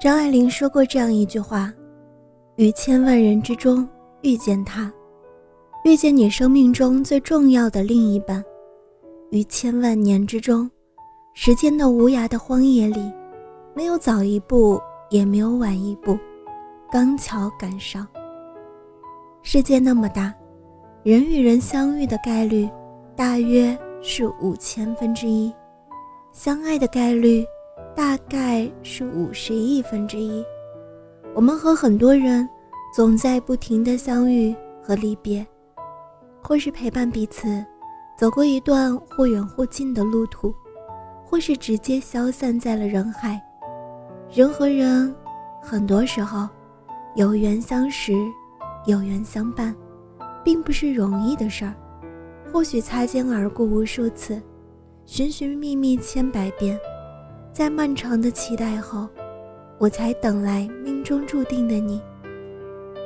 张爱玲说过这样一句话：“于千万人之中遇见他。”遇见你生命中最重要的另一半，于千万年之中，时间的无涯的荒野里，没有早一步，也没有晚一步，刚巧赶上。世界那么大，人与人相遇的概率大约是五千分之一，相爱的概率大概是五十亿分之一。我们和很多人总在不停的相遇和离别。或是陪伴彼此，走过一段或远或近的路途，或是直接消散在了人海。人和人，很多时候有缘相识，有缘相伴，并不是容易的事儿。或许擦肩而过无数次，寻寻觅觅千百遍，在漫长的期待后，我才等来命中注定的你。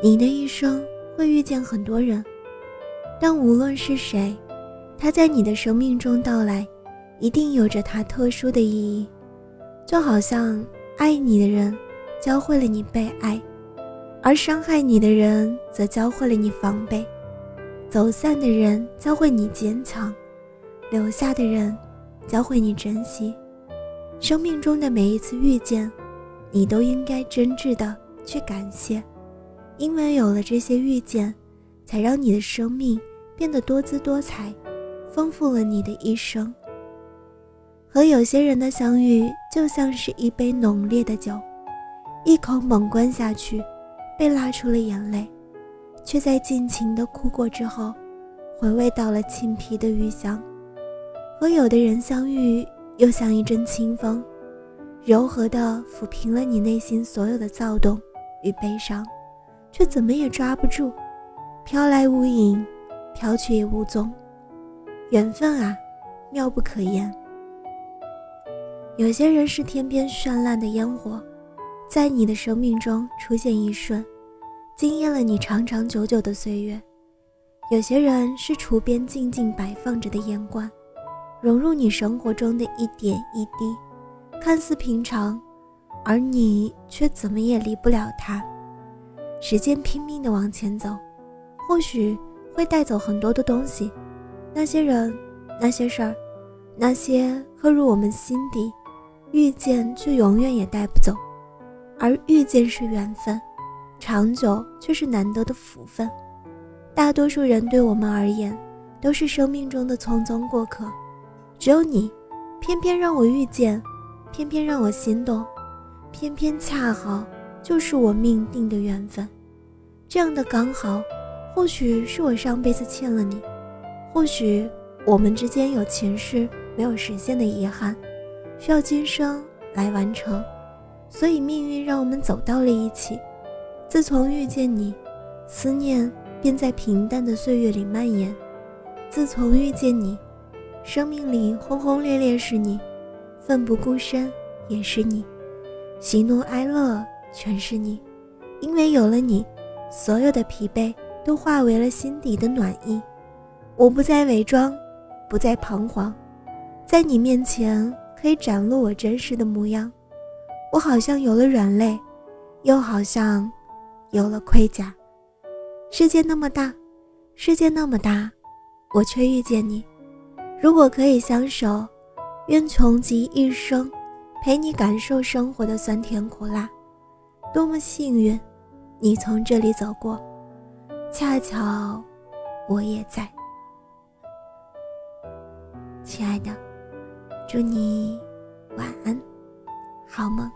你的一生会遇见很多人。但无论是谁，他在你的生命中到来，一定有着他特殊的意义。就好像爱你的人教会了你被爱，而伤害你的人则教会了你防备。走散的人教会你坚强，留下的人教会你珍惜。生命中的每一次遇见，你都应该真挚的去感谢，因为有了这些遇见，才让你的生命。变得多姿多彩，丰富了你的一生。和有些人的相遇，就像是一杯浓烈的酒，一口猛灌下去，被拉出了眼泪，却在尽情的哭过之后，回味到了沁皮的余香。和有的人相遇，又像一阵清风，柔和的抚平了你内心所有的躁动与悲伤，却怎么也抓不住，飘来无影。飘去也无踪，缘分啊，妙不可言。有些人是天边绚烂的烟火，在你的生命中出现一瞬，惊艳了你长长久久的岁月；有些人是厨边静静摆放着的烟罐，融入你生活中的一点一滴，看似平常，而你却怎么也离不了它。时间拼命地往前走，或许。会带走很多的东西，那些人，那些事儿，那些刻入我们心底，遇见却永远也带不走。而遇见是缘分，长久却是难得的福分。大多数人对我们而言，都是生命中的匆匆过客。只有你，偏偏让我遇见，偏偏让我心动，偏偏恰好就是我命定的缘分。这样的刚好。或许是我上辈子欠了你，或许我们之间有前世没有实现的遗憾，需要今生来完成，所以命运让我们走到了一起。自从遇见你，思念便在平淡的岁月里蔓延。自从遇见你，生命里轰轰烈烈是你，奋不顾身也是你，喜怒哀乐全是你。因为有了你，所有的疲惫。都化为了心底的暖意，我不再伪装，不再彷徨，在你面前可以展露我真实的模样。我好像有了软肋，又好像有了盔甲。世界那么大，世界那么大，我却遇见你。如果可以相守，愿穷极一生，陪你感受生活的酸甜苦辣。多么幸运，你从这里走过。恰巧，我也在，亲爱的，祝你晚安，好梦。